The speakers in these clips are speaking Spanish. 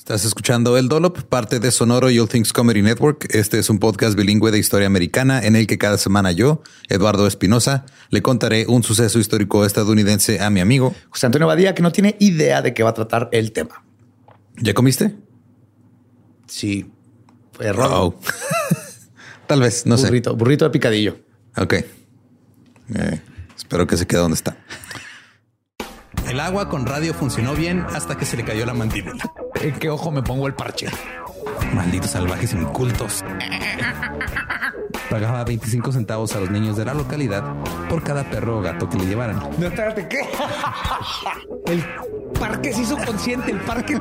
Estás escuchando El Dolop, parte de Sonoro You Things Comedy Network. Este es un podcast bilingüe de historia americana en el que cada semana yo, Eduardo Espinosa, le contaré un suceso histórico estadounidense a mi amigo José Antonio Badía, que no tiene idea de qué va a tratar el tema. ¿Ya comiste? Sí, fue error. Oh. Tal vez, no burrito, sé. Burrito de picadillo. Ok. Eh, espero que se quede donde está. El agua con radio funcionó bien hasta que se le cayó la mandíbula. ¿En qué ojo me pongo el parche? Malditos salvajes incultos. Pagaba 25 centavos a los niños de la localidad por cada perro o gato que le llevaran. No, espérate, ¿qué? El parque se hizo consciente, el parque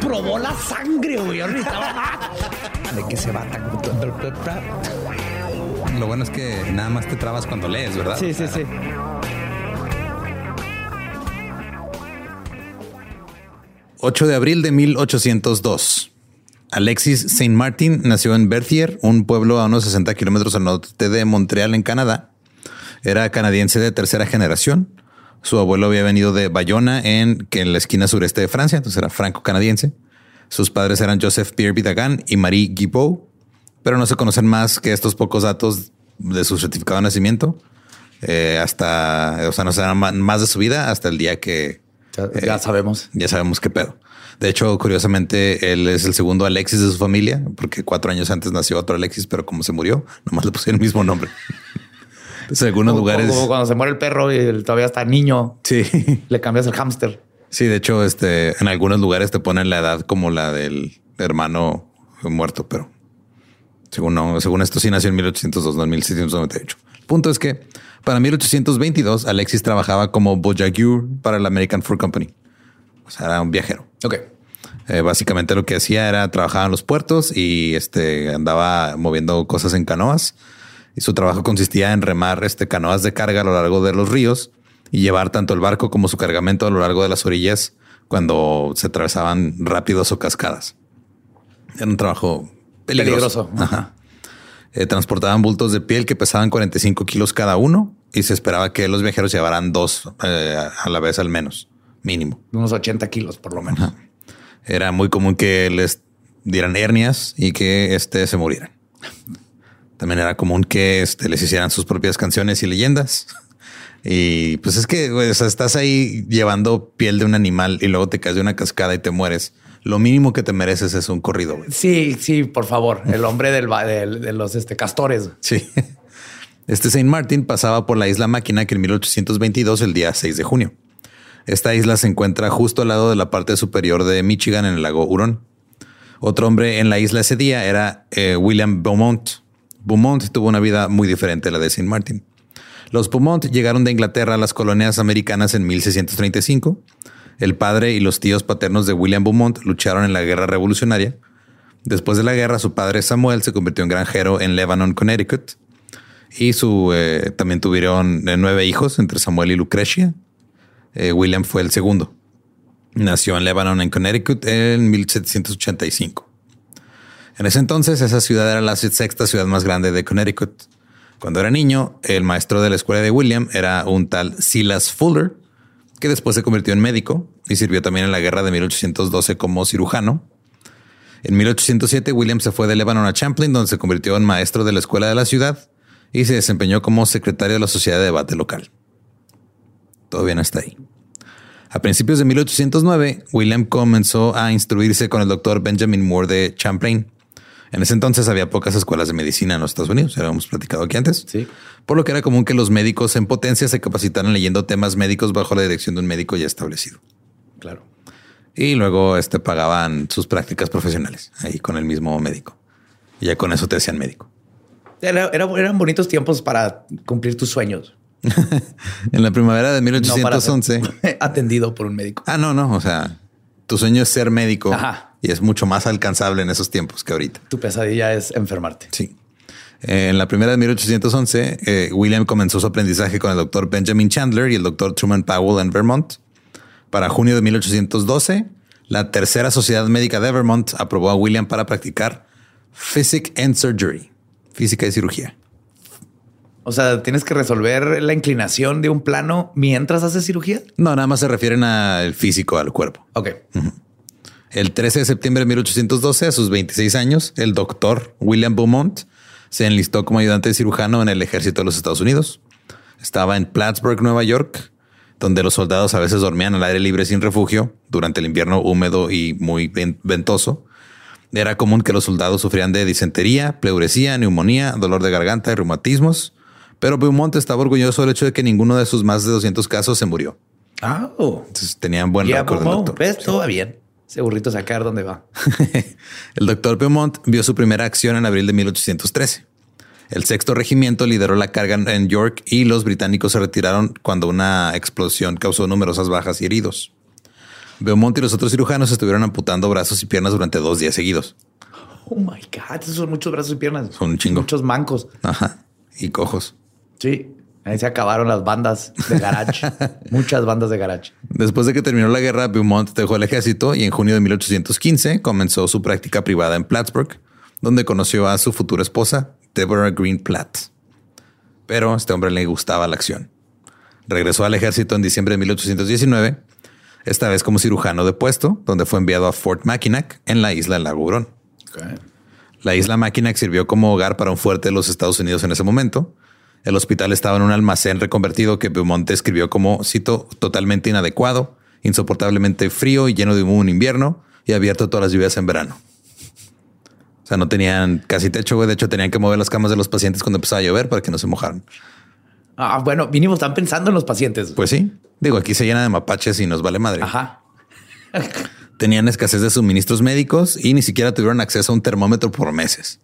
probó la sangre, güey. Ahorita ¿De qué se va? Lo bueno es que nada más te trabas cuando lees, ¿verdad? Sí, sí, sí. ...8 de abril de 1802... Alexis Saint Martin nació en Berthier, un pueblo a unos 60 kilómetros al norte de Montreal, en Canadá. Era canadiense de tercera generación. Su abuelo había venido de Bayona, en, en la esquina sureste de Francia, entonces era franco-canadiense. Sus padres eran Joseph Pierre Vidagan y Marie Guibault, pero no se conocen más que estos pocos datos de su certificado de nacimiento. Eh, hasta, o sea, no saben más de su vida hasta el día que ya, ya sabemos. Ya sabemos qué pedo. De hecho, curiosamente, él es el segundo Alexis de su familia, porque cuatro años antes nació otro Alexis, pero como se murió, nomás le pusieron el mismo nombre. Entonces, en algunos Como- lugares. Como cuando se muere el perro y él todavía está niño, Sí. le cambias el hámster. Sí, de hecho, este, en algunos lugares te ponen la edad como la del hermano muerto, pero según no, según esto sí nació en 1802, no en 1798. Punto es que para 1822 Alexis trabajaba como bojagur para la American Fur Company. O sea, era un viajero. Ok. Eh, básicamente lo que hacía era trabajar en los puertos y este andaba moviendo cosas en canoas. Y su trabajo consistía en remar este canoas de carga a lo largo de los ríos y llevar tanto el barco como su cargamento a lo largo de las orillas cuando se atravesaban rápidos o cascadas. Era un trabajo peligroso. Peligroso. Ajá. Eh, transportaban bultos de piel que pesaban 45 kilos cada uno y se esperaba que los viajeros llevaran dos eh, a la vez al menos, mínimo. Unos 80 kilos por lo menos. Era muy común que les dieran hernias y que este se murieran. También era común que este, les hicieran sus propias canciones y leyendas. Y pues es que güey, o sea, estás ahí llevando piel de un animal y luego te caes de una cascada y te mueres. Lo mínimo que te mereces es un corrido. güey. Sí, sí, por favor. El hombre del, de los este, castores. Sí. Este Saint Martin pasaba por la isla Máquina que en 1822, el día 6 de junio. Esta isla se encuentra justo al lado de la parte superior de Michigan en el lago Hurón. Otro hombre en la isla ese día era eh, William Beaumont. Beaumont tuvo una vida muy diferente a la de Saint Martin. Los Beaumont llegaron de Inglaterra a las colonias americanas en 1635. El padre y los tíos paternos de William Beaumont lucharon en la guerra revolucionaria. Después de la guerra, su padre Samuel se convirtió en granjero en Lebanon, Connecticut. Y su, eh, también tuvieron eh, nueve hijos entre Samuel y Lucrecia. Eh, William fue el segundo. Nació en Lebanon, en Connecticut, en 1785. En ese entonces, esa ciudad era la sexta ciudad más grande de Connecticut. Cuando era niño, el maestro de la escuela de William era un tal Silas Fuller, que después se convirtió en médico y sirvió también en la guerra de 1812 como cirujano. En 1807, William se fue de Lebanon a Champlain, donde se convirtió en maestro de la escuela de la ciudad y se desempeñó como secretario de la Sociedad de Debate Local. Todo bien hasta ahí. A principios de 1809, William comenzó a instruirse con el doctor Benjamin Moore de Champlain. En ese entonces había pocas escuelas de medicina en los Estados Unidos, ya lo hemos platicado aquí antes. Sí. Por lo que era común que los médicos en potencia se capacitaran leyendo temas médicos bajo la dirección de un médico ya establecido. Claro. Y luego este, pagaban sus prácticas profesionales ahí con el mismo médico. Y ya con eso te hacían médico. Era- era- eran bonitos tiempos para cumplir tus sueños. En la primavera de No para 1811. ser atendido por un médico. ah, no, no. O sea, tu sueño es ser médico Ajá. Y es mucho más alcanzable en esos tiempos que ahorita. Tu pesadilla es enfermarte. Sí. Eh, En la primera de 1811, eh, William comenzó su aprendizaje con el doctor Benjamin Chandler y el doctor Truman Powell en Vermont. Para junio de 1812, la tercera sociedad médica de Vermont aprobó a William para practicar Physic and Surgery, física y cirugía. O sea, tienes que resolver la inclinación de un plano mientras haces cirugía. No, nada más se refieren al físico, al cuerpo. Ok. El 13 de septiembre de 1812, a sus 26 años, el doctor William Beaumont se enlistó como ayudante de cirujano en el ejército de los Estados Unidos. Estaba en Plattsburgh, Nueva York, donde los soldados a veces dormían al aire libre sin refugio durante el invierno húmedo y muy ven- ventoso. Era común que los soldados sufrían de disentería, pleuresía, neumonía, dolor de garganta y reumatismos. Pero Beaumont estaba orgulloso del hecho de que ninguno de sus más de 200 casos se murió. Ah, oh. Entonces tenían buen Ya, récord del Momo, doctor. ¿Ves? Todo va bien. Ese burrito sacar dónde va. El doctor Beaumont vio su primera acción en abril de 1813. El sexto regimiento lideró la carga en York y los británicos se retiraron cuando una explosión causó numerosas bajas y heridos. Beaumont y los otros cirujanos estuvieron amputando brazos y piernas durante dos días seguidos. Oh my God. Esos son muchos brazos y piernas. Son un chingo. Muchos mancos. Ajá. Y cojos. Sí. Ahí se acabaron las bandas de garage. Muchas bandas de garage. Después de que terminó la guerra, Beaumont dejó el ejército y en junio de 1815 comenzó su práctica privada en Plattsburgh, donde conoció a su futura esposa, Deborah Green Platt. Pero a este hombre le gustaba la acción. Regresó al ejército en diciembre de 1819, esta vez como cirujano de puesto, donde fue enviado a Fort Mackinac en la isla Lago Hurón. La isla Mackinac sirvió como hogar para un fuerte de los Estados Unidos en ese momento. El hospital estaba en un almacén reconvertido que Beaumont describió como, cito, totalmente inadecuado, insoportablemente frío y lleno de humo en invierno y abierto todas las lluvias en verano. O sea, no tenían casi techo, güey. De hecho, tenían que mover las camas de los pacientes cuando empezaba a llover para que no se mojaran. Ah, bueno, mínimo están pensando en los pacientes. Pues sí. Digo, aquí se llena de mapaches y nos vale madre. Ajá. Tenían escasez de suministros médicos y ni siquiera tuvieron acceso a un termómetro por meses.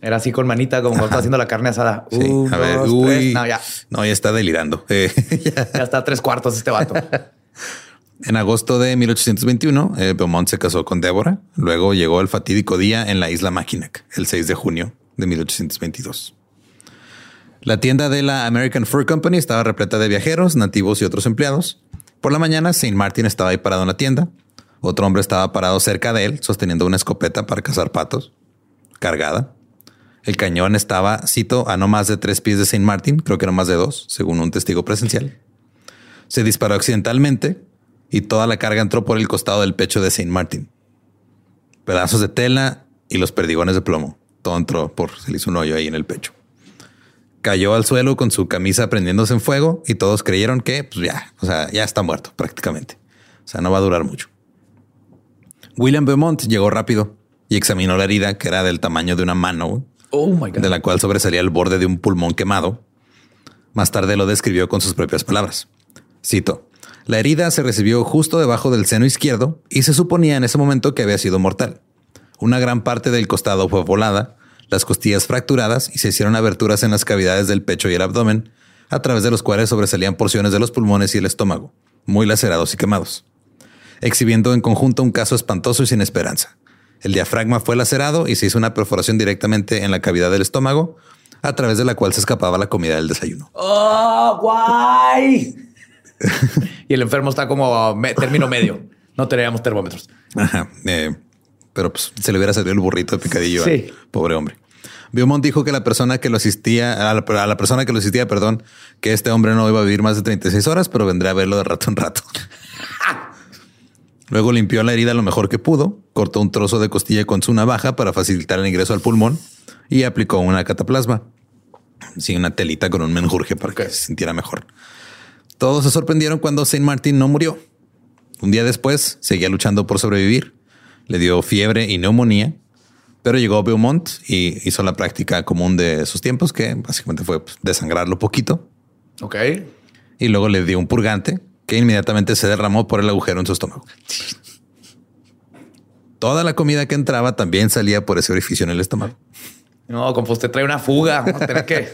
Era así con manita, como cuando está haciendo la carne asada. Sí. Un, a ver, dos, uy. tres. No, ya. No, ya está delirando. Eh, ya. Ya está a tres cuartos este vato. En agosto de 1821, eh, Beaumont se casó con Débora. Luego llegó el fatídico día en la isla Mackinac, el 6 de junio de 1822. La tienda de la American Fur Company estaba repleta de viajeros, nativos y otros empleados. Por la mañana, Saint Martin estaba ahí parado en la tienda. Otro hombre estaba parado cerca de él, sosteniendo una escopeta para cazar patos, cargada. El cañón estaba, cito, a no más de tres pies de Saint Martin, creo que no más de dos, según un testigo presencial. Se disparó accidentalmente y toda la carga entró por el costado del pecho de Saint Martin. Pedazos de tela y los perdigones de plomo. todo entró por, se le hizo un hoyo ahí en el pecho. Cayó al suelo con su camisa prendiéndose en fuego y todos creyeron que pues ya, o sea, ya está muerto prácticamente. O sea, no va a durar mucho. William Beaumont llegó rápido y examinó la herida que era del tamaño de una mano, Oh de la cual sobresalía el borde de un pulmón quemado. Más tarde lo describió con sus propias palabras. Cito, la herida se recibió justo debajo del seno izquierdo y se suponía en ese momento que había sido mortal. Una gran parte del costado fue volada, las costillas fracturadas y se hicieron aberturas en las cavidades del pecho y el abdomen, a través de los cuales sobresalían porciones de los pulmones y el estómago, muy lacerados y quemados, exhibiendo en conjunto un caso espantoso y sin esperanza. El diafragma fue lacerado y se hizo una perforación directamente en la cavidad del estómago, a través de la cual se escapaba la comida del desayuno. ¡Oh, guay! y el enfermo está como me- término medio. No teníamos termómetros. Ajá. eh, pero pues se le hubiera salido el burrito de picadillo Sí. al pobre hombre. Beaumont dijo que la persona que lo asistía, a la, a la persona que lo asistía, perdón, que este hombre no iba a vivir más de 36 horas, pero vendría a verlo de rato en rato. Luego limpió la herida lo mejor que pudo, cortó un trozo de costilla con su navaja para facilitar el ingreso al pulmón y aplicó una cataplasma. Sí, una telita con un menjurje para que se sintiera mejor. Todos se sorprendieron cuando Saint Martin no murió. Un día después seguía luchando por sobrevivir. Le dio fiebre y neumonía, pero llegó Beaumont y hizo la práctica común de sus tiempos, que básicamente fue pues, desangrarlo poquito. Ok. Y luego le dio un purgante que inmediatamente se derramó por el agujero en su estómago. Toda la comida que entraba también salía por ese orificio en el estómago. No, como usted trae una fuga. Vamos a tener que.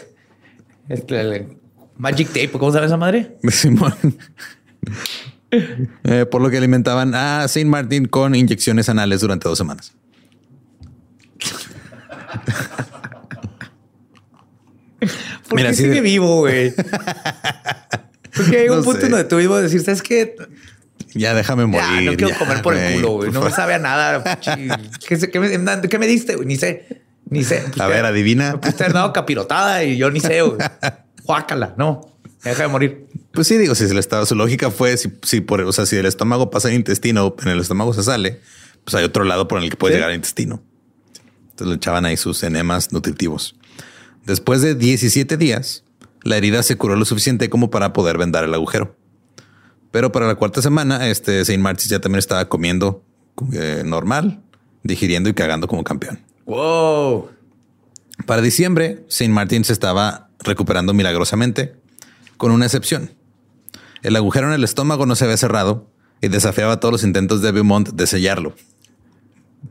Este, el- Magic tape. ¿Cómo llama esa madre? Simón. Eh, por lo que alimentaban a Saint Martin con inyecciones anales durante dos semanas. ¿Por Mira, qué sigue de- vivo, güey? Porque hay un No punto sé. donde tú mismo decir, ¿sabes qué? Ya déjame morir. Ya, no quiero ya, comer por el culo, güey. No me sabe a nada. ¿Qué, me, qué me diste? Ni sé. Ni sé. A ver, adivina. Usted ha dado capirotada y yo ni sé, güey. Juácala. No. Me deja de morir. Pues sí, digo, si el estado, su lógica fue si, si por, o sea, si el estómago pasa al intestino, en el estómago se sale, pues hay otro lado por el que puede Sí. llegar al intestino. Entonces le echaban ahí sus enemas nutritivos. Después de 17 días, la herida se curó lo suficiente como para poder vendar el agujero. Pero para la cuarta semana, este Saint Martin ya también estaba comiendo eh, normal, digiriendo y cagando como campeón. Wow. Para diciembre, Saint Martin se estaba recuperando milagrosamente, con una excepción. El agujero en el estómago no se había cerrado y desafiaba todos los intentos de Beaumont de sellarlo.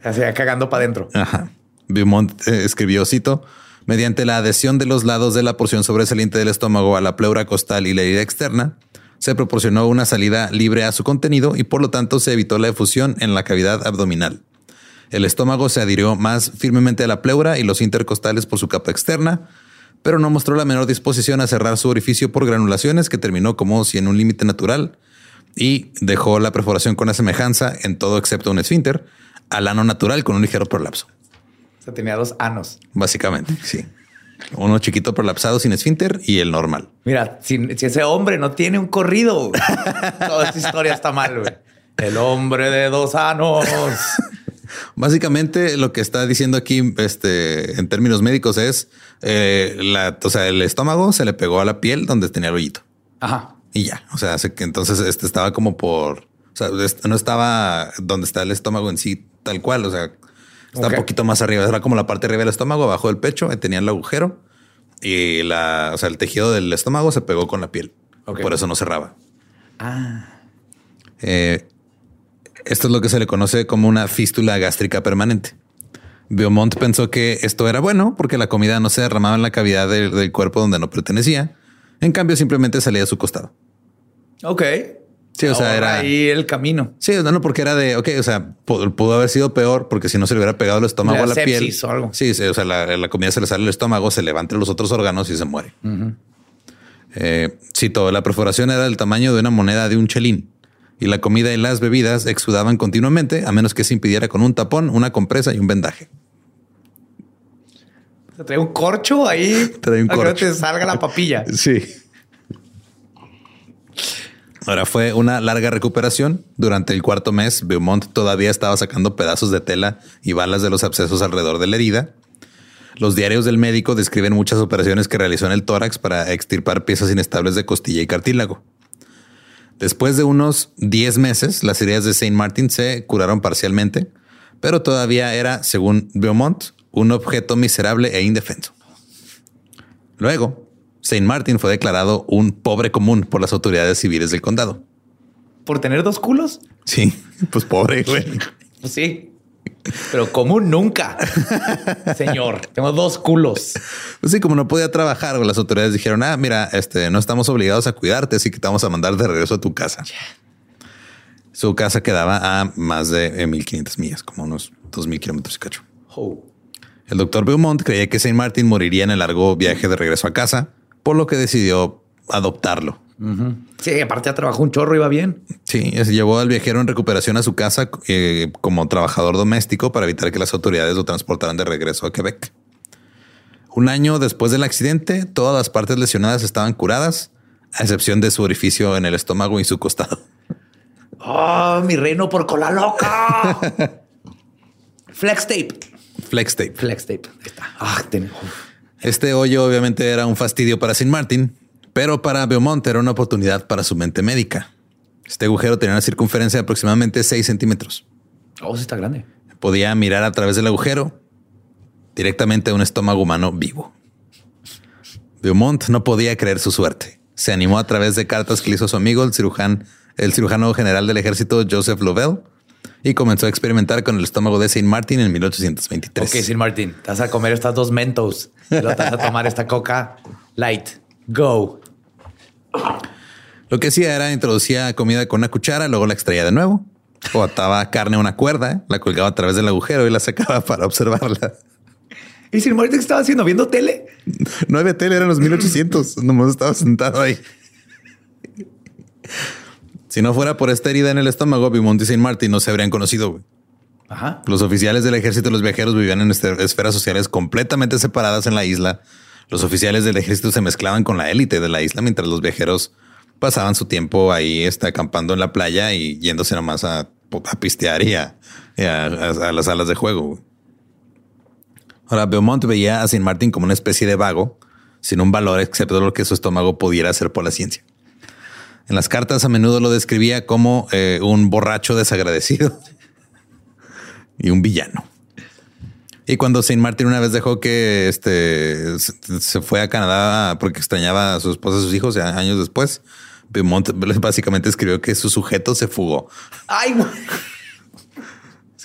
Hacía cagando para adentro. Ajá. Beaumont eh, escribió, cito, mediante la adhesión de los lados de la porción sobresaliente del estómago a la pleura costal y la herida externa, se proporcionó una salida libre a su contenido y por lo tanto se evitó la efusión en la cavidad abdominal. El estómago se adhirió más firmemente a la pleura y los intercostales por su capa externa, pero no mostró la menor disposición a cerrar su orificio por granulaciones que terminó como si en un límite natural y dejó la perforación con la semejanza en todo excepto un esfínter al ano natural con un ligero prolapso. O sea, tenía dos anos. Básicamente, sí. Uno chiquito prolapsado sin esfínter y el normal. Mira, si, si ese hombre no tiene un corrido, toda esta historia está mal, güey. El hombre de dos anos. Básicamente lo que está diciendo aquí, este, en términos médicos, es eh, la, o sea, el estómago se le pegó a la piel donde tenía el hoyito Ajá. y ya. O sea, hace que entonces este estaba como por, o sea, no estaba donde está el estómago en sí tal cual. O sea, está un poquito más arriba. Era como la parte de arriba del estómago, abajo del pecho, ahí tenía el agujero y la, o sea, el tejido del estómago se pegó con la piel. Por eso no cerraba. Ah. Eh, esto es lo que se le conoce como una fístula gástrica permanente. Beaumont pensó que esto era bueno porque la comida no se derramaba en la cavidad del, del cuerpo donde no pertenecía. En cambio, simplemente salía a su costado. Ok. Sí, o sea, era- ahí el camino. Sí, no, no, porque era de, ok, o sea, pu- pudo, haber sido peor porque si no se le hubiera pegado el estómago La a la piel. o algo. Sí, sí, o sea, la, la comida se le sale el estómago, se levanta los otros órganos y se muere. Eh, cito, la perforación era del tamaño de una moneda de un chelín y la comida y las bebidas exudaban continuamente a menos que se impidiera con un tapón, una compresa y un vendaje. Se trae un corcho ahí. Trae un para que no corcho. te salga la papilla. Sí. Ahora fue una larga recuperación. Durante el cuarto mes, Beaumont todavía estaba sacando pedazos de tela y balas de los abscesos alrededor de la herida. Los diarios del médico describen muchas operaciones que realizó en el tórax para extirpar piezas inestables de costilla y cartílago. Después de unos 10 meses, las heridas de Saint Martin se curaron parcialmente, pero todavía era, según Beaumont, un objeto miserable e indefenso. Luego, Saint Martin fue declarado un pobre común por las autoridades civiles del condado. ¿Por tener dos culos? Sí, pues pobre, güey. Pues sí. Pero común nunca. Señor, tengo dos culos. Pues sí, como no podía trabajar, las autoridades dijeron, ah, mira, este, no estamos obligados a cuidarte, así que te vamos a mandar de regreso a tu casa. Su casa quedaba a más de 1500 eh, millas, como unos 2000 kilómetros y cacho. El doctor Beaumont creía que Saint Martin moriría en el largo viaje de regreso a casa, por lo que decidió adoptarlo. Sí, aparte ya trabajó un chorro, iba bien. Sí, se llevó al viajero en recuperación a su casa eh, como trabajador doméstico para evitar que las autoridades lo transportaran de regreso a Quebec. Un año después del accidente, todas las partes lesionadas estaban curadas, a excepción de su orificio en el estómago y su costado. ¡Oh, mi reino por cola loca! Flex tape. Flex tape. Flex tape. está. Ah, este hoyo obviamente era un fastidio para Sin Martin, pero para Beaumont era una oportunidad para su mente médica. Este agujero tenía una circunferencia de aproximadamente 6 centímetros. Oh, sí está grande. Podía mirar a través del agujero directamente a un estómago humano vivo. Beaumont no podía creer su suerte. Se animó a través de cartas que le hizo su amigo, el cirujano, el cirujano general del ejército Joseph Lovell, y comenzó a experimentar con el estómago de Saint Martin en 1823. Ok, Saint Martin, te vas a comer estas dos mentos, te vas a tomar esta coca light. Go. Lo que hacía era introducía comida con una cuchara, luego la extraía de nuevo, o ataba carne a una cuerda, la colgaba a través del agujero y la sacaba para observarla. ¿Y sin Martin qué estaba haciendo? ¿Viendo tele? No había tele, eran los 1800. Nomás estaba sentado ahí. Si no fuera por esta herida en el estómago, Beaumont y Saint Martin no se habrían conocido. Ajá. Los oficiales del ejército y los viajeros vivían en esferas sociales completamente separadas en la isla los oficiales del ejército se mezclaban con la élite de la isla mientras los viajeros pasaban su tiempo ahí está, acampando en la playa y yéndose nomás a, a pistear y a, las salas de juego. Ahora, Beaumont veía a Saint Martin como una especie de vago, sin un valor excepto lo que su estómago pudiera hacer por la ciencia. En las cartas a menudo lo describía como eh, un borracho desagradecido y un villano. Y cuando Saint Martin una vez dejó que este se fue a Canadá porque extrañaba a su esposa y sus hijos años después, Beaumont básicamente escribió que su sujeto se fugó. Ay, güey.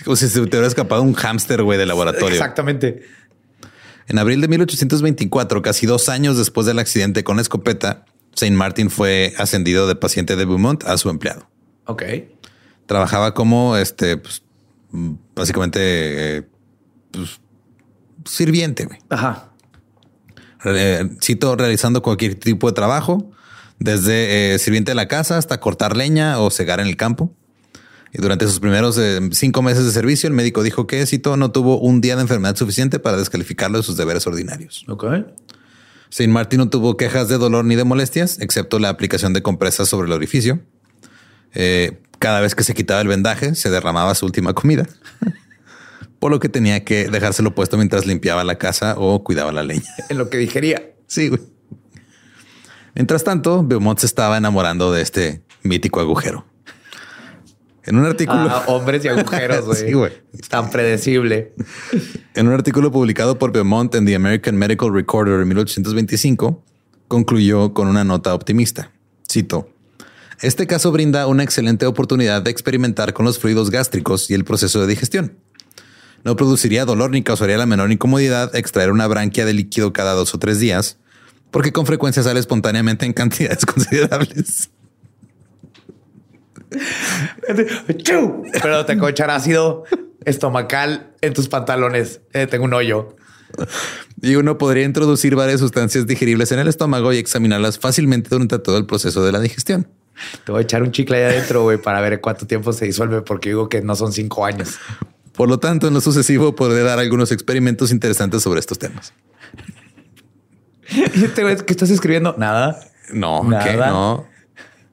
Como si se te hubiera escapado un hámster, güey, de laboratorio. Exactamente. En abril de 1824, casi dos años después del accidente con escopeta, Saint Martin fue ascendido de paciente de Beaumont a su empleado. Ok. Trabajaba como este, pues, básicamente eh, pues, sirviente. Ajá. cito realizando cualquier tipo de trabajo, desde eh, sirviente de la casa hasta cortar leña o cegar en el campo. Y durante sus primeros eh, cinco meses de servicio, el médico dijo que Cito no tuvo un día de enfermedad suficiente para descalificarlo de sus deberes ordinarios. Ok. Saint Martin no tuvo quejas de dolor ni de molestias, excepto la aplicación de compresas sobre el orificio. Eh, cada vez que se quitaba el vendaje, se derramaba su última comida. por lo que tenía que dejárselo puesto mientras limpiaba la casa o cuidaba la leña. En lo que digería. Sí, güey. Mientras tanto, Beaumont se estaba enamorando de este mítico agujero. En un artículo. Ah, hombres y agujeros, güey. sí, güey. Tan predecible. En un artículo publicado por Beaumont en The American Medical Recorder en 1825, concluyó con una nota optimista. Cito. Este caso brinda una excelente oportunidad de experimentar con los fluidos gástricos y el proceso de digestión. No produciría dolor ni causaría la menor incomodidad extraer una branquia de líquido cada dos o tres días, porque con frecuencia sale espontáneamente en cantidades considerables. Pero te echar ácido estomacal en tus pantalones. Eh, tengo un hoyo. Y uno podría introducir varias sustancias digeribles en el estómago y examinarlas fácilmente durante todo el proceso de la digestión. Te voy a echar un chicle ahí adentro, güey, para ver cuánto tiempo se disuelve, porque digo que no son cinco años. Por lo tanto, en lo sucesivo podré dar algunos experimentos interesantes sobre estos temas. ¿Y este güey que estás escribiendo? Nada. No, Nada. no.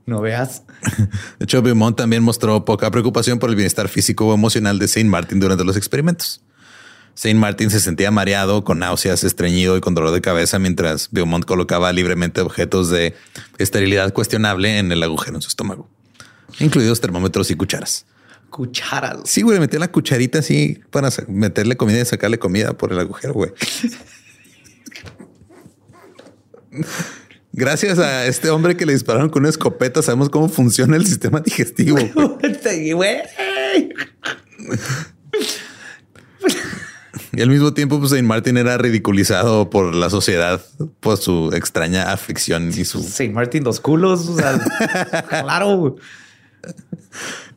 No veas. De hecho, Beaumont también mostró poca preocupación por el bienestar físico o emocional de Saint Martin durante los experimentos. Saint Martin se sentía mareado, con náuseas, estreñido y con dolor de cabeza mientras Beaumont colocaba libremente objetos de esterilidad cuestionable en el agujero en su estómago, incluidos termómetros y cucharas. Cucharas. Sí, güey, metía la cucharita así para meterle comida y sacarle comida por el agujero, güey. Gracias a este hombre que le dispararon con una escopeta, sabemos cómo funciona el sistema digestivo. güey. Y al mismo tiempo, pues Saint Martin era ridiculizado por la sociedad por su extraña aflicción y su. Saint Martin, dos culos. O sea, claro.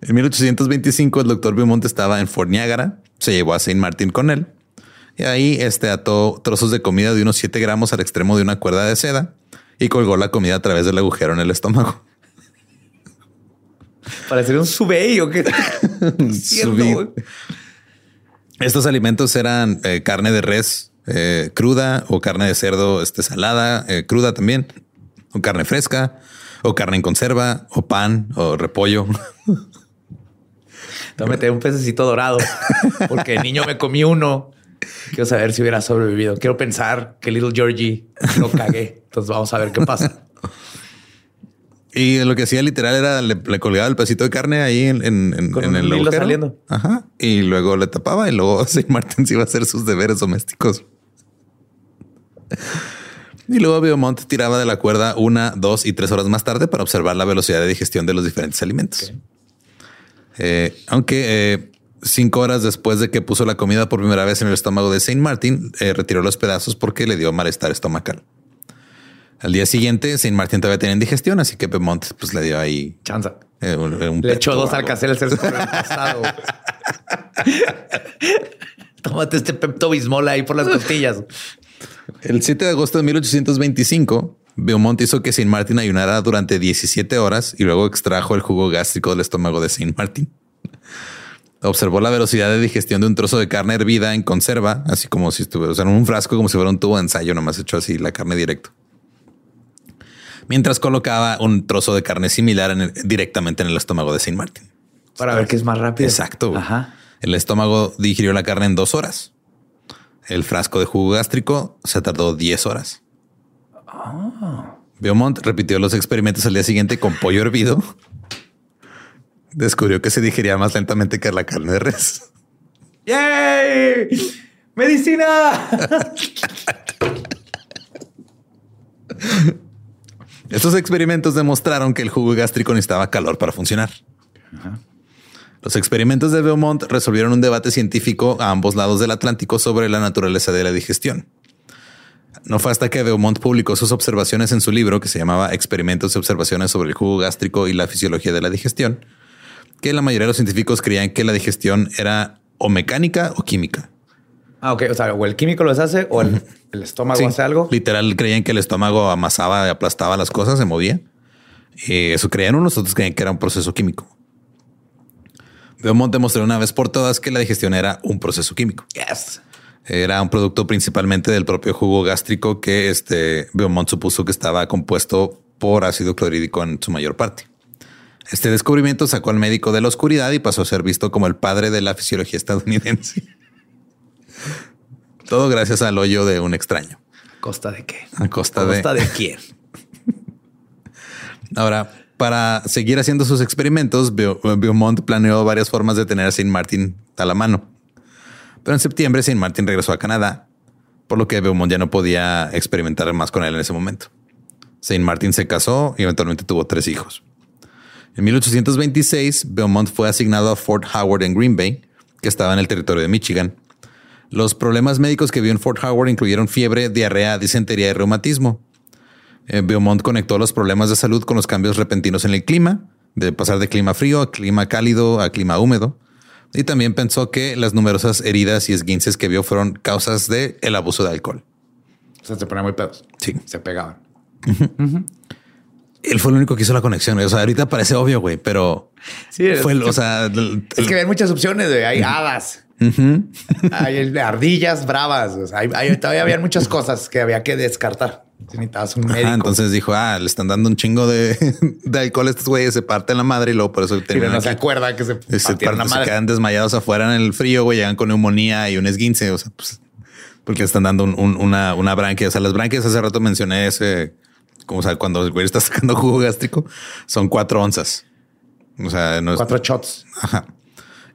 En 1825, el doctor Beaumont estaba en Fort Niagara. Se llevó a Saint Martin con él. Y ahí este ató trozos de comida de unos 7 gramos al extremo de una cuerda de seda y colgó la comida a través del agujero en el estómago. Parecería un subey o qué. Estos alimentos eran eh, carne de res eh, cruda o carne de cerdo este, salada, eh, cruda también, o carne fresca, o carne en conserva, o pan, o repollo. Te voy a meter un pececito dorado porque de niño me comí uno. Quiero saber si hubiera sobrevivido. Quiero pensar que Little Georgie lo cagué. Entonces vamos a ver qué pasa. Y lo que hacía literal era le, le colgaba el pedacito de carne ahí en, en- en- Con en un el hilo agujero. saliendo. Ajá. Y luego le tapaba y luego Saint Martin se iba a hacer sus deberes domésticos. Y luego Beaumont tiraba de la cuerda una, dos y tres horas más tarde para observar la velocidad de digestión de los diferentes alimentos. Eh, aunque eh, cinco horas después de que puso la comida por primera vez en el estómago de Saint Martin, eh, retiró los pedazos porque le dio malestar estomacal. Al día siguiente, Saint Martin todavía tenía indigestión, así que Beaumont pues, le dio ahí Chanza. eh, un, un Le echó dos alcaceres el pasado. Tómate este Pepto Bismol ahí por las costillas. El 7 de agosto de 1825, Beaumont hizo que Saint Martin ayunara durante 17 horas y luego extrajo el jugo gástrico del estómago de Saint Martin. Observó la velocidad de digestión de un trozo de carne hervida en conserva, así como si estuviera o sea, en un frasco, como si fuera un tubo de ensayo, nomás hecho así la carne directo. Mientras colocaba un trozo de carne similar en el- directamente en el estómago de Saint Martin. Para ver qué es más rápido. Exacto. Ajá. El estómago digirió la carne en dos horas. El frasco de jugo gástrico se tardó 10 horas. Beaumont repitió los experimentos al día siguiente con pollo hervido. Descubrió que se digería más lentamente que la carne de res. ¡Yay! ¡Medicina! Estos experimentos demostraron que el jugo gástrico necesitaba calor para funcionar. Los experimentos de Beaumont resolvieron un debate científico a ambos lados del Atlántico sobre la naturaleza de la digestión. No fue hasta que Beaumont publicó sus observaciones en su libro, que se llamaba Experimentos y Observaciones sobre el jugo gástrico y la fisiología de la digestión, que la mayoría de los científicos creían que la digestión era o mecánica o química. Ah, ok. O sea, o el químico lo deshace o el, el estómago Sí, hace algo. Literal creían que el estómago amasaba y aplastaba las cosas, se movía. Y eso creían unos, otros creían que era un proceso químico. Beaumont demostró una vez por todas que la digestión era un proceso químico. Yes. Era un producto principalmente del propio jugo gástrico que este Beaumont supuso que estaba compuesto por ácido clorhídrico en su mayor parte. Este descubrimiento sacó al médico de la oscuridad y pasó a ser visto como el padre de la fisiología estadounidense. Todo gracias al hoyo de un extraño. ¿A costa de qué? A costa ¿A de- costa de quién? Ahora, para seguir haciendo sus experimentos, Beau- Beaumont planeó varias formas de tener a Saint Martin a la mano. Pero en septiembre, Saint Martin regresó a Canadá, por lo que Beaumont ya no podía experimentar más con él en ese momento. Saint Martin se casó y eventualmente tuvo tres hijos. En 1826, Beaumont fue asignado a Fort Howard en Green Bay, que estaba en el territorio de Michigan. Los problemas médicos que vio en Fort Howard incluyeron fiebre, diarrea, disentería y reumatismo. Eh, Beaumont conectó los problemas de salud con los cambios repentinos en el clima, de pasar de clima frío a clima cálido a clima húmedo. Y también pensó que las numerosas heridas y esguinces que vio fueron causas del el abuso de alcohol. O sea, se ponían muy pedos. Sí. Se pegaban. Él fue el único que hizo la conexión. O sea, ahorita parece obvio, güey, pero Sí, es fue, el- que- o sea, el- Es que hay muchas opciones. güey. Hay hadas. Hay ardillas bravas. o sea, hay, hay- todavía había muchas cosas que había que descartar. Si necesitabas un médico. Ajá, entonces dijo, ah, le están dando un chingo de, de alcohol a estos güeyes, se parten la madre y luego por eso Pero terminan no se acuerda que se se, partieron la parten- se madre. quedan desmayados afuera en el frío, güey, llegan con neumonía y un esguince, o sea, pues, porque le están dando un- un- una, una branquia. O sea, las branquias hace rato mencioné ese, como o sea, cuando el güey está sacando jugo gástrico, son cuatro onzas. O sea, no es, Cuatro shots. Ajá.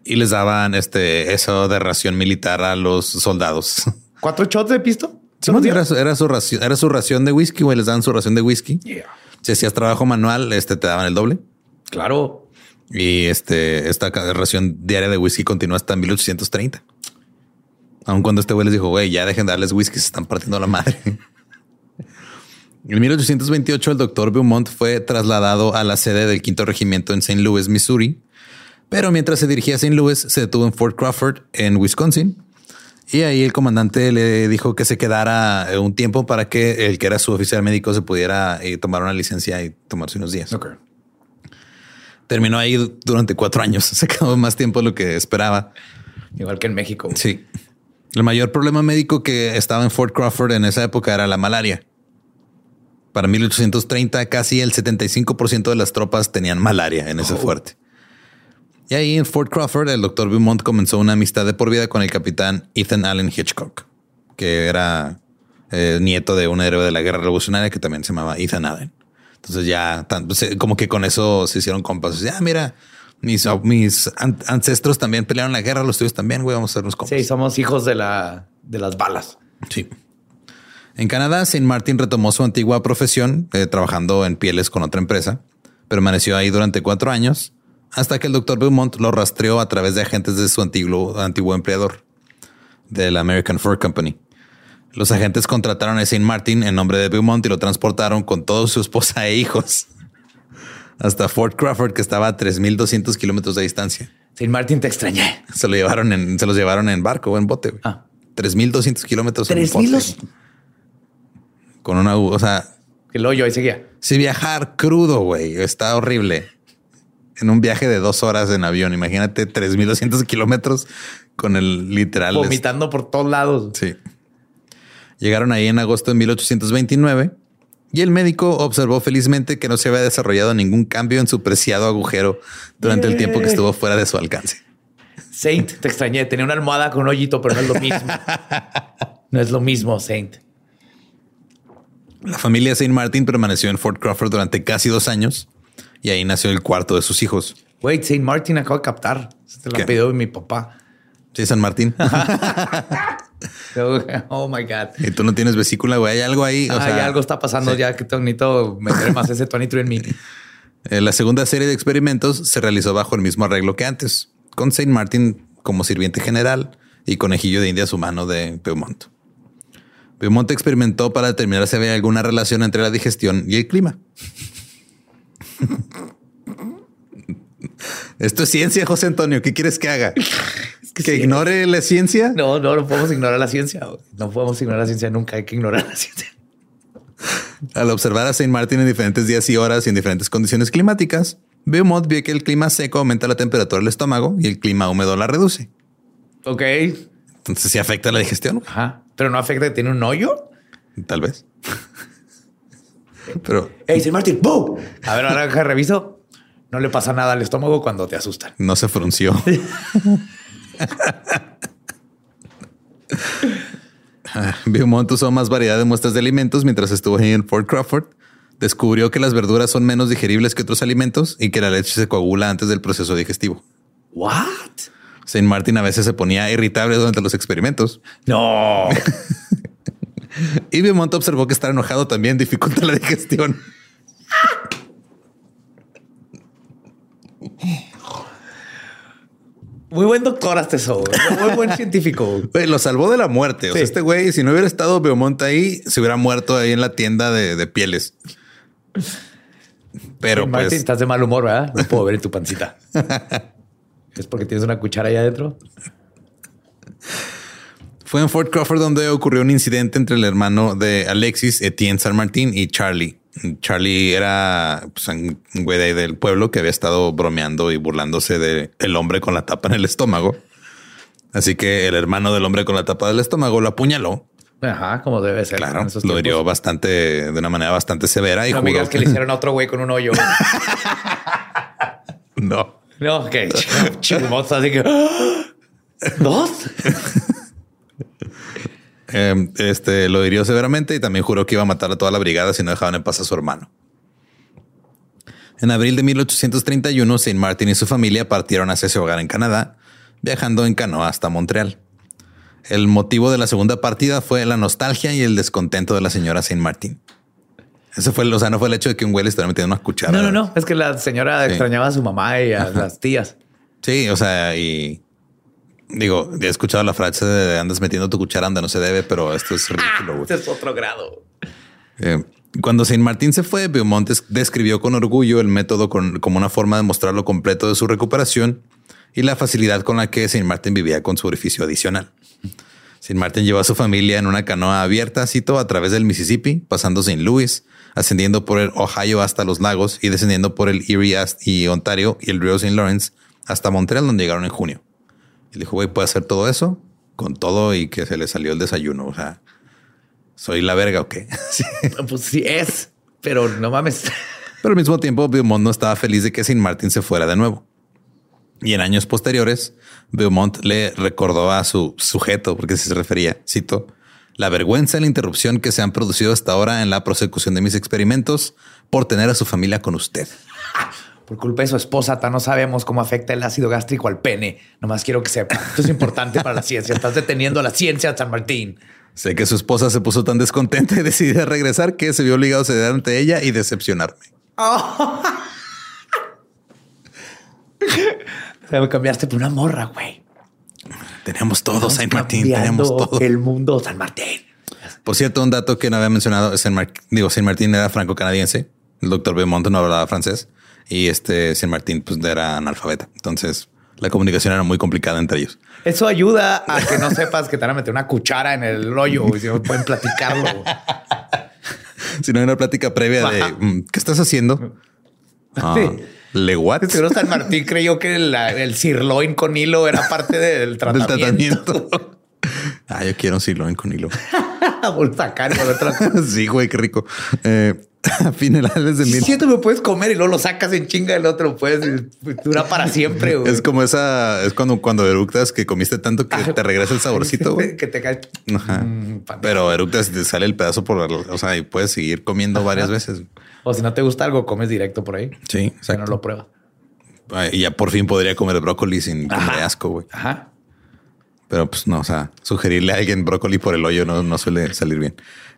Y les daban este, eso de ración militar a los soldados. ¿Cuatro shots de pisto? Simón, era, su- era su ración, era su ración de whisky, güey. Les daban su ración de whisky. Yeah. Si hacías trabajo manual, este te daban el doble. Claro. Y este, esta ración diaria de whisky continúa hasta 1830. Aun cuando este güey les dijo, güey, ya dejen de darles whisky, se están partiendo la madre. En 1828, el doctor Beaumont fue trasladado a la sede del quinto regimiento en St. Louis, Missouri. Pero mientras se dirigía a St. Louis, se detuvo en Fort Crawford, en Wisconsin. Y ahí el comandante le dijo que se quedara eh, un tiempo para que el que era su oficial médico se pudiera eh, tomar una licencia y tomarse unos días. Terminó ahí durante cuatro años. Se quedó más tiempo de lo que esperaba. Igual que en México. Sí. El mayor problema médico que estaba en Fort Crawford en esa época era la malaria. Para 1830, casi el 75% de las tropas tenían malaria en ese fuerte. Y ahí en Fort Crawford, el doctor Beaumont comenzó una amistad de por vida con el capitán Ethan Allen Hitchcock, que era eh, nieto de un héroe de la guerra revolucionaria que también se llamaba Ethan Allen. Entonces ya como que con eso se hicieron compas. Ya mira, mis, mis an- ancestros también pelearon la guerra, los tuyos también, güey, vamos a hacernos compas. Sí, somos hijos de la de las balas. Sí. En Canadá, St. Martin retomó su antigua profesión eh, trabajando en pieles con otra empresa. Permaneció ahí durante cuatro años hasta que el doctor Beaumont lo rastreó a través de agentes de su antiguo, antiguo empleador, del American Fur Company. Los agentes contrataron a St. Martin en nombre de Beaumont y lo transportaron con toda su esposa e hijos hasta Fort Crawford, que estaba a 3.200 kilómetros de distancia. Sin Martín te extrañé. Se lo llevaron en, se los llevaron en barco o en bote. güey. Ah. 3.200 kilómetros. en un 3,000 bote. Con una, o sea, Que luego yo ahí seguía. si viajar crudo, güey, está horrible. En un viaje de dos horas en avión, imagínate 3.200 kilómetros con el literal. Vomitando por todos lados. Sí. Llegaron ahí en agosto de 1829 y el médico observó felizmente que no se había desarrollado ningún cambio en su preciado agujero durante el tiempo que estuvo fuera de su alcance. Saint, te extrañé. Tenía una almohada con un hoyito, pero no es lo mismo. No es lo mismo, Saint. La familia Saint Martin permaneció en Fort Crawford durante casi dos años y ahí nació el cuarto de sus hijos. Wait, Saint Martin acabo de captar. Se la pidió mi papá. Sí, San Martín. Oh my God. y tú no tienes vesícula, güey. Hay algo ahí. o Ah, sea, ya algo está pasando sí. ya que necesito meter más ese 23 en mí. Eh, La segunda serie de experimentos se realizó bajo el mismo arreglo que antes, con Saint Martin como sirviente general y conejillo de indias humano de Beaumont. Beaumont experimentó para determinar si había alguna relación entre la digestión y el clima. Esto es ciencia, José Antonio. ¿Qué quieres que haga? ¿Que, sí. ignore la ciencia? No, no, no podemos ignorar la ciencia. No podemos ignorar la ciencia nunca. Hay que ignorar la ciencia. Al observar a Saint Martin en diferentes días y horas y en diferentes condiciones climáticas, Beaumont vio que el clima seco aumenta la temperatura del estómago y el clima húmedo la reduce. Ok. Entonces sí afecta la digestión, Ajá. Pero no afecta que tiene un hoyo. tal vez. Pero Hey, Saint Martin, ¡boom! A ver, ahora deja, reviso. No le pasa nada al estómago cuando te asustan. no se frunció. Beaumont usó más variedad de muestras de alimentos mientras estuvo ahí en Fort Crawford. Descubrió que las verduras son menos digeribles que otros alimentos y que la leche se coagula antes del proceso digestivo. What? Saint Martin a veces se ponía irritable durante los experimentos No. y Beaumont observó que estar enojado también dificulta la digestión. Muy buen doctor hasta eso. Muy buen científico. Güey, lo salvó de la muerte. O sea, este güey, si no hubiera estado Beaumont ahí, se hubiera muerto ahí en la tienda de, de pieles. Pero Martin, pues estás de mal humor, ¿verdad? No puedo ver en tu pancita. ¿Es porque tienes una cuchara ahí adentro? fue en Fort Crawford donde ocurrió un incidente entre el hermano de Alexis, Etienne San Martín y Charlie. Charlie era pues, un güey de ahí del pueblo que había estado bromeando y burlándose de el hombre con la tapa en el estómago. Así que el hermano del hombre con la tapa del estómago lo apuñaló Ajá, como debe ser. Claro, lo hirió bastante, de una manera bastante severa y No amigas que le hicieron a otro güey con un hoyo. no. No, que chismoso, así que. ¿Dos? Eh, este lo hirió severamente y también juró que iba a matar a toda la brigada si no dejaban en paz a su hermano. En abril de 1831, Saint Martin y su familia partieron hacia su hogar en Canadá, viajando en canoa hasta Montreal. El motivo de la segunda partida fue la nostalgia y el descontento de la señora Saint Martin. Ese fue, el- o sea, no fue el hecho de que un güey le estuviera metiendo una cuchara. No, no, no. Es que la señora Sí. extrañaba a su mamá y a las tías. Sí, o sea, y digo, he escuchado la frase de andas metiendo tu cuchara donde no se debe, pero esto es ridículo. Este es otro grado. Eh, cuando Saint Martin se fue, Beaumont des- describió con orgullo el método con- como una forma de mostrar lo completo de su recuperación y la facilidad con la que Saint Martin vivía con su orificio adicional. Saint Martin llevó a su familia en una canoa abierta, cito, a través del Mississippi, pasando St. Louis, ascendiendo por el Ohio hasta los lagos y descendiendo por el Erie y Ontario y el río St. Lawrence hasta Montreal, donde llegaron en junio. Y le dijo, güey, ¿puede hacer todo eso? Con todo y que se le salió el desayuno. O sea, ¿soy la verga o qué? Sí. Pues sí es, pero no mames. Pero al mismo tiempo, Beaumont no estaba feliz de que Saint Martin se fuera de nuevo. Y en años posteriores, Beaumont le recordó a su sujeto, porque así se refería, cito, la vergüenza y la interrupción que se han producido hasta ahora en la prosecución de mis experimentos por tener a su familia con usted. Por culpa de su esposa, no sabemos cómo afecta el ácido gástrico al pene. Nomás quiero que sepa. Esto es importante para la ciencia. Estás deteniendo la ciencia, San Martín. Sé que su esposa se puso tan descontenta y decidida a regresar que se vio obligado a ceder ante ella y decepcionarme. O sea, me cambiaste por una morra, güey. Teníamos todo, Saint Martin, Cambiando teníamos todo. el mundo, San Martín. Por cierto, un dato que no había mencionado es Saint Mar- digo, Saint Martin era franco-canadiense. El doctor Beaumont no hablaba francés y este Saint Martin pues era analfabeta. Entonces la comunicación era muy complicada entre ellos. Eso ayuda a que no sepas que te van a meter una cuchara en el hoyo y si no pueden platicarlo. Si no hay una plática previa de mm, ¿qué estás haciendo? Ah, Sí. ¿Le what? Seguro San Martín creyó que la- el sirloin con hilo era parte del Del tratamiento. tratamiento. ah, yo quiero un sirloin con hilo. Y volver sí, güey, qué rico. Eh, a finales de mil. Si esto me puedes comer y luego lo sacas en chinga el otro, pues dura para siempre. güey. Es como esa, es cuando, cuando eructas que comiste tanto que te regresa el saborcito, güey. que te cae. Ajá. Mm, Pero eructas y te sale el pedazo por, o sea, y puedes seguir comiendo varias veces. O si no te gusta algo, comes directo por ahí. Sí, exacto. no lo pruebas. Y ya por fin podría comer brócoli sin Ajá. asco, güey. Ajá. Pero pues no, o sea, sugerirle a alguien brócoli por el hoyo no, no suele salir bien.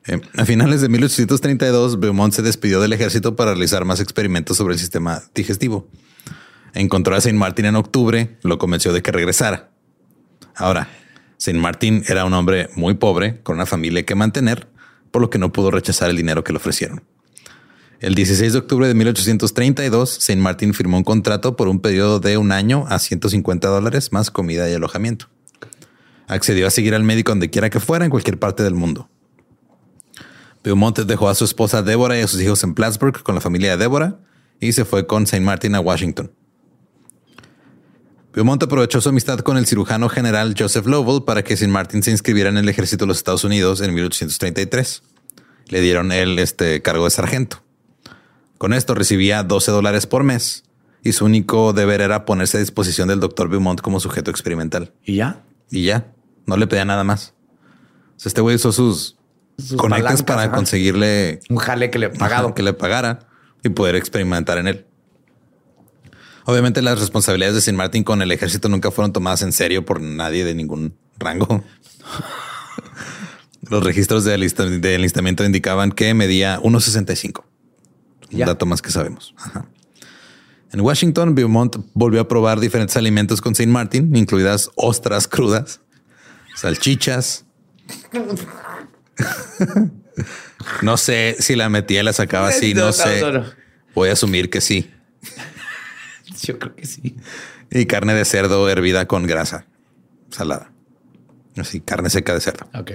Eh, a finales de 1832, Beaumont se despidió del ejército para realizar más experimentos sobre el sistema digestivo. Encontró a Saint Martin en octubre, lo convenció de que regresara. Ahora, Saint Martin era un hombre muy pobre, con una familia que mantener, por lo que no pudo rechazar el dinero que le ofrecieron. El 16 de octubre de 1832, Saint Martin firmó un contrato por un periodo de un año a 150 dólares más comida y alojamiento. Accedió a seguir al médico donde quiera que fuera en cualquier parte del mundo. Beaumont dejó a su esposa Débora y a sus hijos en Plattsburgh con la familia de Débora y se fue con Saint Martin a Washington. Beaumont aprovechó su amistad con el cirujano general Joseph Lovell para que Saint Martin se inscribiera en el ejército de los Estados Unidos en 1833. Le dieron el este, cargo de sargento. Con esto recibía 12 dólares por mes y su único deber era ponerse a disposición del doctor Beaumont como sujeto experimental. Y ya. Y ya, no le pedía nada más. O sea, este güey usó sus, Sus conectas para ajá. conseguirle Un jale que le pagado. que le pagara y poder experimentar en él. Obviamente las responsabilidades de Sin Martin con el ejército nunca fueron tomadas en serio por nadie de ningún rango. Los registros de, alista- de enlistamiento indicaban que medía 1.65. Un Ya. dato más que sabemos. Ajá. En Washington, Beaumont volvió a probar diferentes alimentos con Saint Martin, incluidas ostras crudas, salchichas. no sé si la metía y la sacaba así, no, No, no, sé. no, no. Voy a asumir que sí. Yo creo que sí. Y carne de cerdo hervida con grasa salada. Así, carne seca de cerdo. Ok.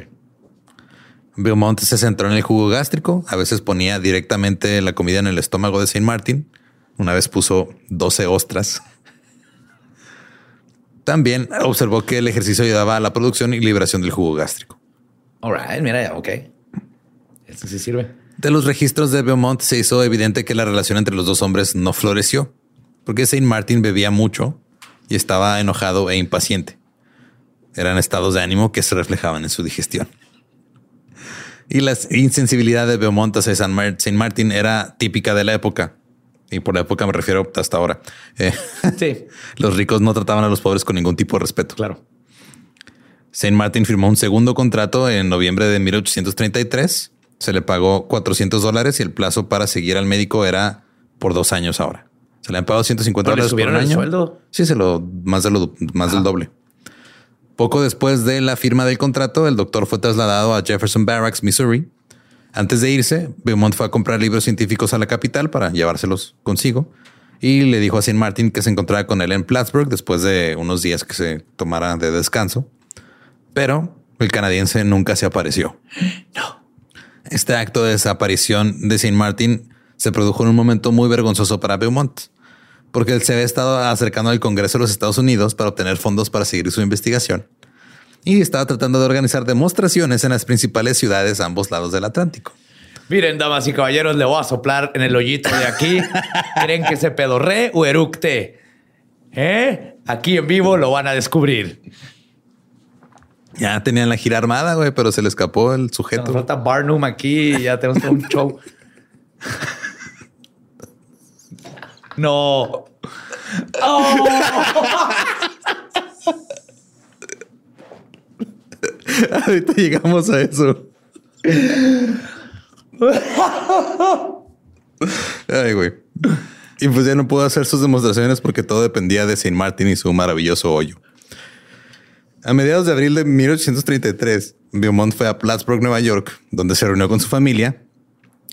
Beaumont se centró en el jugo gástrico. A veces ponía directamente la comida en el estómago de Saint Martin. Una vez puso 12 ostras. También observó que el ejercicio ayudaba a la producción y liberación del jugo gástrico. All right, mira, ok. Esto sí sirve. De los registros de Beaumont se hizo evidente que la relación entre los dos hombres no floreció, porque Saint Martin bebía mucho y estaba enojado e impaciente. Eran estados de ánimo que se reflejaban en su digestión. Y la insensibilidad de Beaumont hacia Saint Martin era típica de la época. Y por la época me refiero hasta ahora. Eh, Sí, los ricos no trataban a los pobres con ningún tipo de respeto. claro. Saint Martin firmó un segundo contrato en noviembre de 1833. Se le pagó 400 dólares y el plazo para seguir al médico era por dos años ahora. Se le han pagado 150 ¿No le dólares por un subieron el año. sueldo? Sí, se lo más, de lo, más del doble. Poco después de la firma del contrato, el doctor fue trasladado a Jefferson Barracks, Missouri. Antes de irse, Beaumont fue a comprar libros científicos a la capital para llevárselos consigo y le dijo a Saint Martin que se encontrara con él en Plattsburgh después de unos días que se tomara de descanso. Pero el canadiense nunca se apareció. No. Este acto de desaparición de Saint Martin se produjo en un momento muy vergonzoso para Beaumont, porque él se había estado acercando al Congreso de los Estados Unidos para obtener fondos para seguir su investigación y estaba tratando de organizar demostraciones en las principales ciudades a ambos lados del Atlántico. Miren, damas y caballeros, le voy a soplar en el hoyito de aquí. ¿Creen que se pedorre o eructe? ¿Eh? Aquí en vivo lo van a descubrir. Ya tenían la gira armada, güey, pero se le escapó el Nos sujeto. falta Barnum aquí y ya tenemos todo un show. No. Ahorita llegamos a eso. Ay, güey. Y pues ya no pudo hacer sus demostraciones porque todo dependía de Saint Martin y su maravilloso hoyo. A mediados de abril de 1833, Beaumont fue a Plattsburgh, Nueva York, donde se reunió con su familia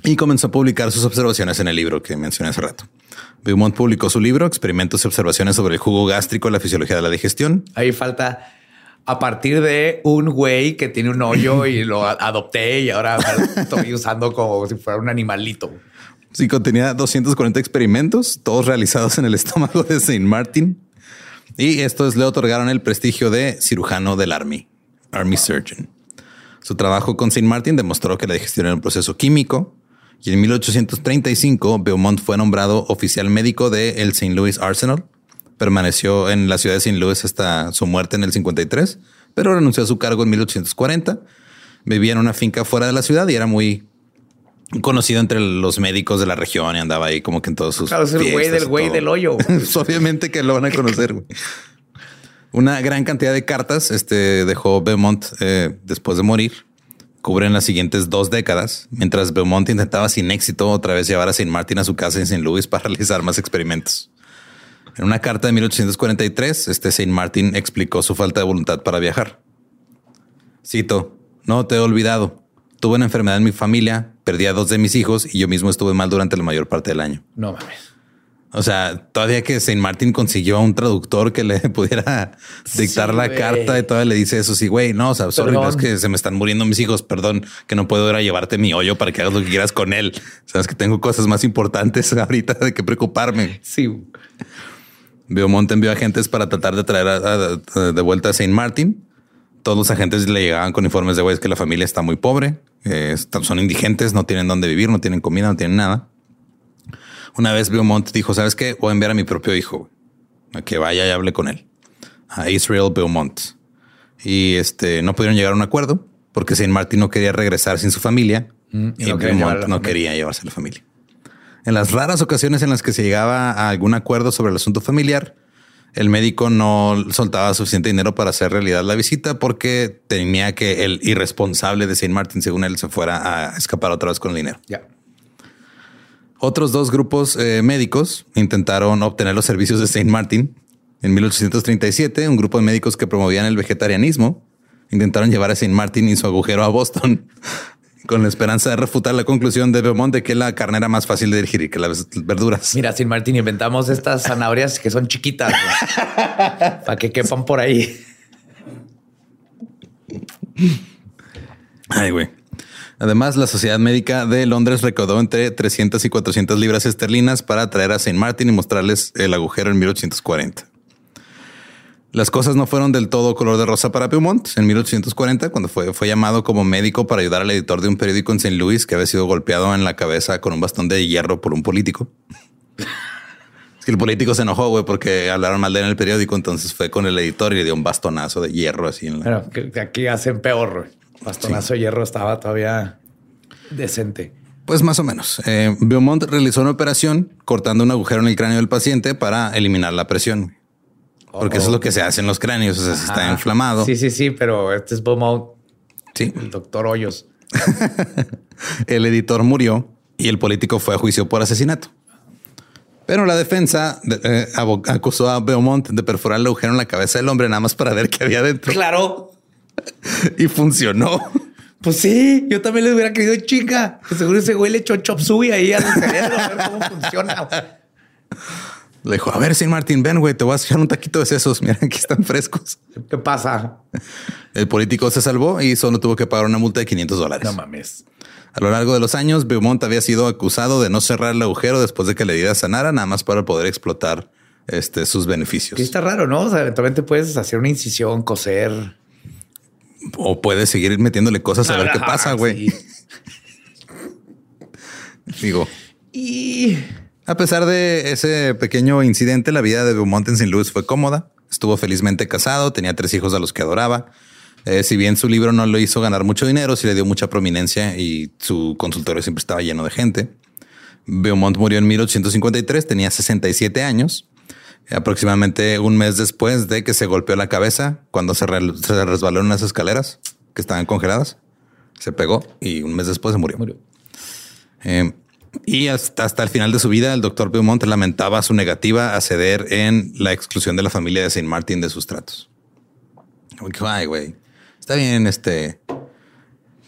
y comenzó a publicar sus observaciones en el libro que mencioné hace rato. Beaumont publicó su libro, Experimentos y observaciones sobre el jugo gástrico y la fisiología de la digestión, Ahí falta a partir de un güey que tiene un hoyo y lo adopté y ahora estoy usando como si fuera un animalito. Sí, contenía 240 experimentos, todos realizados en el estómago de Saint Martin. Y estos le otorgaron el prestigio de cirujano del Army, Army Surgeon. Su trabajo con Saint Martin demostró que la digestión era un proceso químico. Y en 1835, Beaumont fue nombrado oficial médico del el St. Louis Arsenal. Permaneció en la ciudad de St. Louis hasta su muerte en el 53, pero renunció a su cargo en 1840. Vivía en una finca fuera de la ciudad y era muy conocido entre los médicos de la región y andaba ahí como que en todos sus. Claro, es el güey del güey del hoyo. Pues obviamente que lo van a conocer. Una gran cantidad de cartas este, dejó Beaumont eh, después de morir. Cubren las siguientes dos décadas, mientras Beaumont intentaba sin éxito otra vez llevar a Saint Martin a su casa en St. Louis para realizar más experimentos. En una carta de 1843, este Saint Martin explicó su falta de voluntad para viajar. Cito, no te he olvidado. Tuve una enfermedad en mi familia, perdí a dos de mis hijos y yo mismo estuve mal durante la mayor parte del año. No mames. O sea, todavía que Saint Martin consiguió a un traductor que le pudiera dictar Sí, la carta y todavía le dice eso. Sí, güey, no, o sea, sorry, es que se me están muriendo mis hijos. Perdón, que no puedo ir a llevarte mi hoyo para que hagas lo que quieras con él. Sabes que tengo cosas más importantes ahorita de que preocuparme. Sí. Beaumont envió agentes para tratar de traer a- a- a- de vuelta a Saint Martin. Todos los agentes le llegaban con informes de güey, es que la familia está muy pobre, eh, son indigentes, no tienen dónde vivir, no tienen comida, no tienen nada. Una vez Beaumont dijo, ¿sabes qué? Voy a enviar a mi propio hijo a que vaya y hable con él, a Israel Beaumont. Y este no pudieron llegar a un acuerdo porque Saint Martin no quería regresar sin su familia Mm, y y, no quería Beaumont la no quería llevarse a la familia. En las raras ocasiones en las que se llegaba a algún acuerdo sobre el asunto familiar, el médico no soltaba suficiente dinero para hacer realidad la visita porque temía que el irresponsable de Saint Martin, según él, se fuera a escapar otra vez con el dinero. Ya. Otros dos grupos eh, médicos intentaron obtener los servicios de Saint Martin. En 1837, un grupo de médicos que promovían el vegetarianismo intentaron llevar a Saint Martin y su agujero a Boston con la esperanza de refutar la conclusión de Beaumont de que la carne era más fácil de digerir que las verduras. Mira, sin Martín, inventamos estas zanahorias que son chiquitas para que quepan por ahí. Ay, güey. Además, la Sociedad Médica de Londres recaudó entre 300 y 400 libras esterlinas para traer a Saint Martin y mostrarles el agujero en 1840. Las cosas no fueron del todo color de rosa para Beaumont. En 1840, cuando fue, fue llamado como médico para ayudar al editor de un periódico en St. Louis que había sido golpeado en la cabeza con un bastón de hierro por un político. es que el político se enojó, güey, porque hablaron mal de él en el periódico. Entonces fue con el editor y le dio un bastonazo de hierro así en la... Aquí hacen peor. Bastonazo de hierro estaba todavía decente. Pues más o menos. Eh, Beaumont realizó una operación cortando un agujero en el cráneo del paciente para eliminar la presión. Porque eso es lo que se hace en los cráneos. O sea, si está inflamado. Sí, sí, sí, pero este es Beaumont, Sí. el doctor Hoyos. El editor murió y el político fue a juicio por asesinato. Pero la defensa de- eh, acusó a Beaumont de perforar el agujero en la cabeza del hombre nada más para ver qué había dentro. Claro. Y funcionó. Pues sí, yo también le hubiera querido chinga. Pues seguro ese güey le echó chop suey ahí al cerebro a ver cómo funciona. Le dijo, a ver, Sin Martín, ven, güey, te voy a echar un taquito de sesos. Mira, aquí están frescos. ¿Qué pasa? El político se salvó y solo tuvo que pagar una multa de 500 dólares. No mames. A lo largo de los años, Beaumont había sido acusado de no cerrar el agujero después de que la herida sanara, nada más para poder explotar este, sus beneficios. Que está raro, ¿no? O sea, eventualmente puedes hacer una incisión, coser. O puedes seguir metiéndole cosas a ver qué pasa, güey. Sí. Digo, Y a pesar de ese pequeño incidente, la vida de Beaumont en St. Louis fue cómoda. Estuvo felizmente casado, tenía tres hijos a los que adoraba. Eh, si bien su libro no lo hizo ganar mucho dinero, sí le dio mucha prominencia y su consultorio siempre estaba lleno de gente. Beaumont murió en 1853, tenía 67 años, aproximadamente un mes después de que se golpeó la cabeza cuando se, re- se resbaló en unas escaleras que estaban congeladas. Se pegó y un mes después se murió. murió. Eh, y hasta, hasta el final de su vida, el doctor Beaumont lamentaba su negativa a ceder en la exclusión de la familia de Saint Martin de sus tratos. Ay, güey, está bien, este,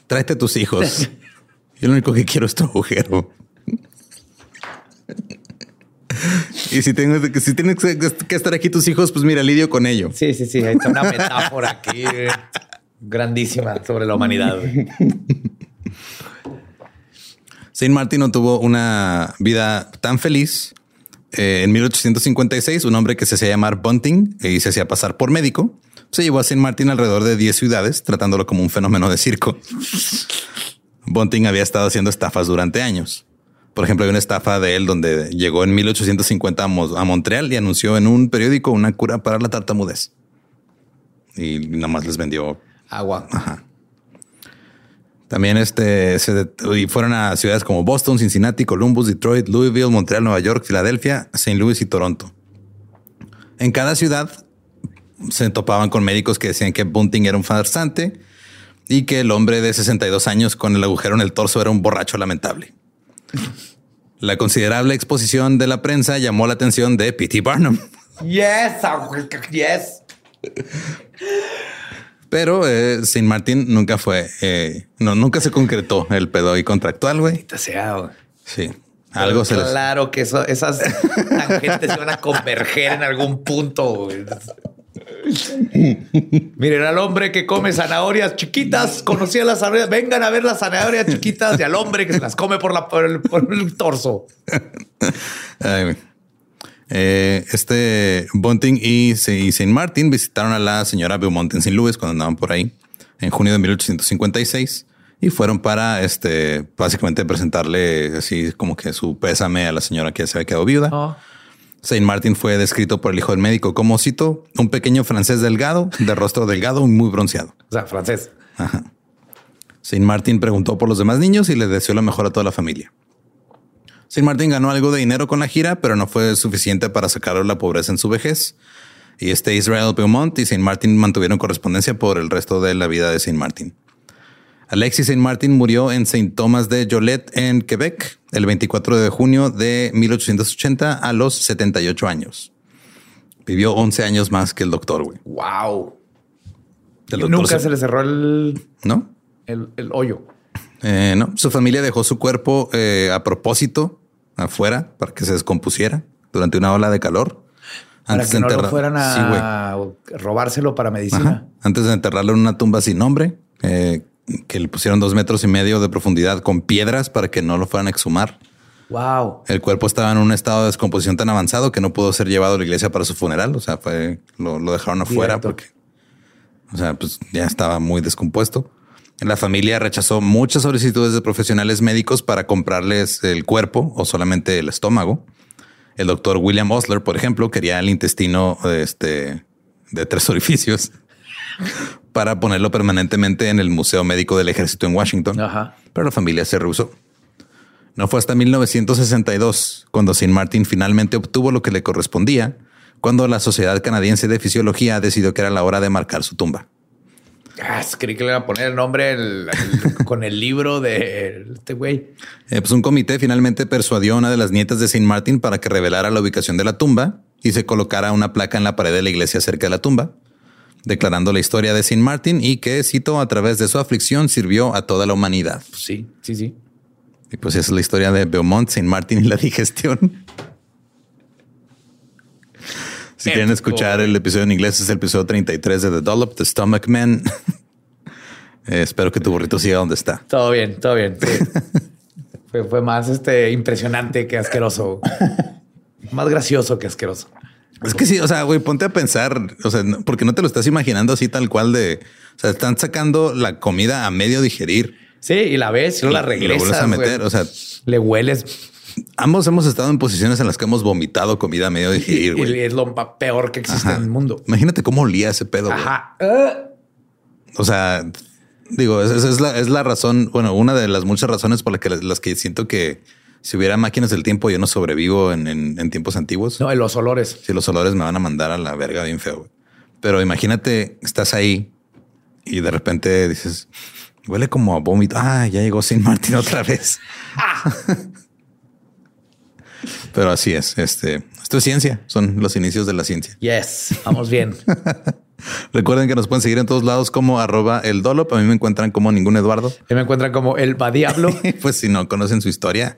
tráete a tus hijos. Yo lo único que quiero es tu agujero. y si tengo, si tienes que estar aquí tus hijos, pues mira, lidio con ello. Sí, sí, sí. Está una metáfora aquí eh, grandísima sobre la humanidad. Saint Martin no tuvo una vida tan feliz. Eh, en 1856, un hombre que se hacía llamar Bunting y se hacía pasar por médico, se llevó a Saint Martin alrededor de 10 ciudades, tratándolo como un fenómeno de circo. Bunting había estado haciendo estafas durante años. Por ejemplo, hay una estafa de él donde llegó en 1850 a, Mo- a Montreal y anunció en un periódico una cura para la tartamudez. Y nada más les vendió Agua. también este se y fueron a ciudades como Boston, Cincinnati, Columbus, Detroit, Louisville, Montreal, Nueva York, Filadelfia, St. Louis y Toronto. En cada ciudad se topaban con médicos que decían que Bunting era un farsante y que el hombre de 62 años con el agujero en el torso era un borracho lamentable. La considerable exposición de la prensa llamó la atención de P.T. Barnum. Yes, yes. Pero eh, Saint Martin nunca fue, eh, no, nunca se concretó el pedo y contractual, güey. Sí. Algo se les... Claro que eso, esas tangentes se van a converger en algún punto. Miren al hombre que come zanahorias chiquitas, conocía las zanahorias. Vengan a ver las zanahorias chiquitas y al hombre que se las come por, la, por, el, por el torso. Ay. Eh, este Bunting y, y Saint Martin visitaron a la señora Beaumont en St. Louis cuando andaban por ahí en junio de 1856 y fueron para este básicamente presentarle así como que su pésame a la señora que se había quedado viuda. Saint Martin fue descrito por el hijo del médico como cito un pequeño francés delgado, de rostro delgado y muy bronceado. O sea, francés. Saint Martin preguntó por los demás niños y les deseó lo mejor a toda la familia. Saint Martin ganó algo de dinero con la gira, pero no fue suficiente para sacarlo de la pobreza en su vejez. Y este Israel Beaumont y Saint Martin mantuvieron correspondencia por el resto de la vida de Saint Martin. Alexis Saint Martin murió en Saint Thomas de Jolette, en Quebec, el 24 de junio de 1880 a los 78 años. Vivió 11 años más que el doctor, güey. Wow. El doctor nunca se le cerró el, ¿No? el, el hoyo. Eh, no, su familia dejó su cuerpo eh, a propósito afuera para que se descompusiera durante una ola de calor. Para que no lo fueran Sí, a robárselo para Ajá. medicina. Antes de enterrarlo en una tumba sin nombre, eh, que le pusieron dos metros y medio de profundidad con piedras para que no lo fueran a exhumar. Wow. El cuerpo estaba en un estado de descomposición tan avanzado que no pudo ser llevado a la iglesia para su funeral. O sea, fue, lo, lo dejaron afuera Directo. porque, o sea, pues ya estaba muy descompuesto. La familia rechazó muchas solicitudes de profesionales médicos para comprarles el cuerpo o solamente el estómago. El doctor William Osler, por ejemplo, quería el intestino este, de tres orificios para ponerlo permanentemente en el Museo Médico del Ejército en Washington Ajá. pero la familia se rehusó. No fue hasta 1962 cuando St. Martin finalmente obtuvo lo que le correspondía, cuando la Sociedad Canadiense de Fisiología decidió que era la hora de marcar su tumba. Ah, creí que le iban a poner el nombre el- el- con el libro de este güey. Eh, pues un comité finalmente persuadió a una de las nietas de St. Martin para que revelara la ubicación de la tumba y se colocara una placa en la pared de la iglesia cerca de la tumba, declarando la historia de St. Martin y que, cito, a través de su aflicción sirvió a toda la humanidad. Pues sí, sí, sí. Y pues esa es la historia de Beaumont, St. Martin y la digestión. Si quieren escuchar el episodio en inglés, es el episodio 33 de The Dollop, The Stomach Man. Eh, espero que tu burrito siga donde está. Todo bien, todo bien. sí. fue, fue más este impresionante que asqueroso. más gracioso que asqueroso. Es que sí, o sea, güey, ponte a pensar, o sea, no- porque no te lo estás imaginando así tal cual de, o sea, están sacando la comida a medio digerir. Sí, y la ves, y luego la y lo regresas. vuelves a meter. güey. O sea, le hueles ambos hemos estado en posiciones en las que hemos vomitado comida a medio digerir, y es lo peor que existe Ajá. en el mundo. Imagínate cómo olía ese pedo. Ajá. O sea, digo, esa es la, es la razón, bueno, una de las muchas razones por las que, las que siento que si hubiera máquinas del tiempo, yo no sobrevivo en, en- en tiempos antiguos. No, y los olores. Si los olores me van a mandar a la verga bien feo. güey. Pero imagínate, estás ahí y de repente dices, huele como a vómito. Ah, ya llegó Sin Martín otra vez. Pero así es. Este, esto es ciencia. Son los inicios de la ciencia. Yes, vamos bien. Recuerden que nos pueden seguir en todos lados como arroba el dolop. A mí me encuentran como ningún Eduardo. Y me encuentran como el va diablo. pues si no conocen su historia,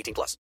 18 plus.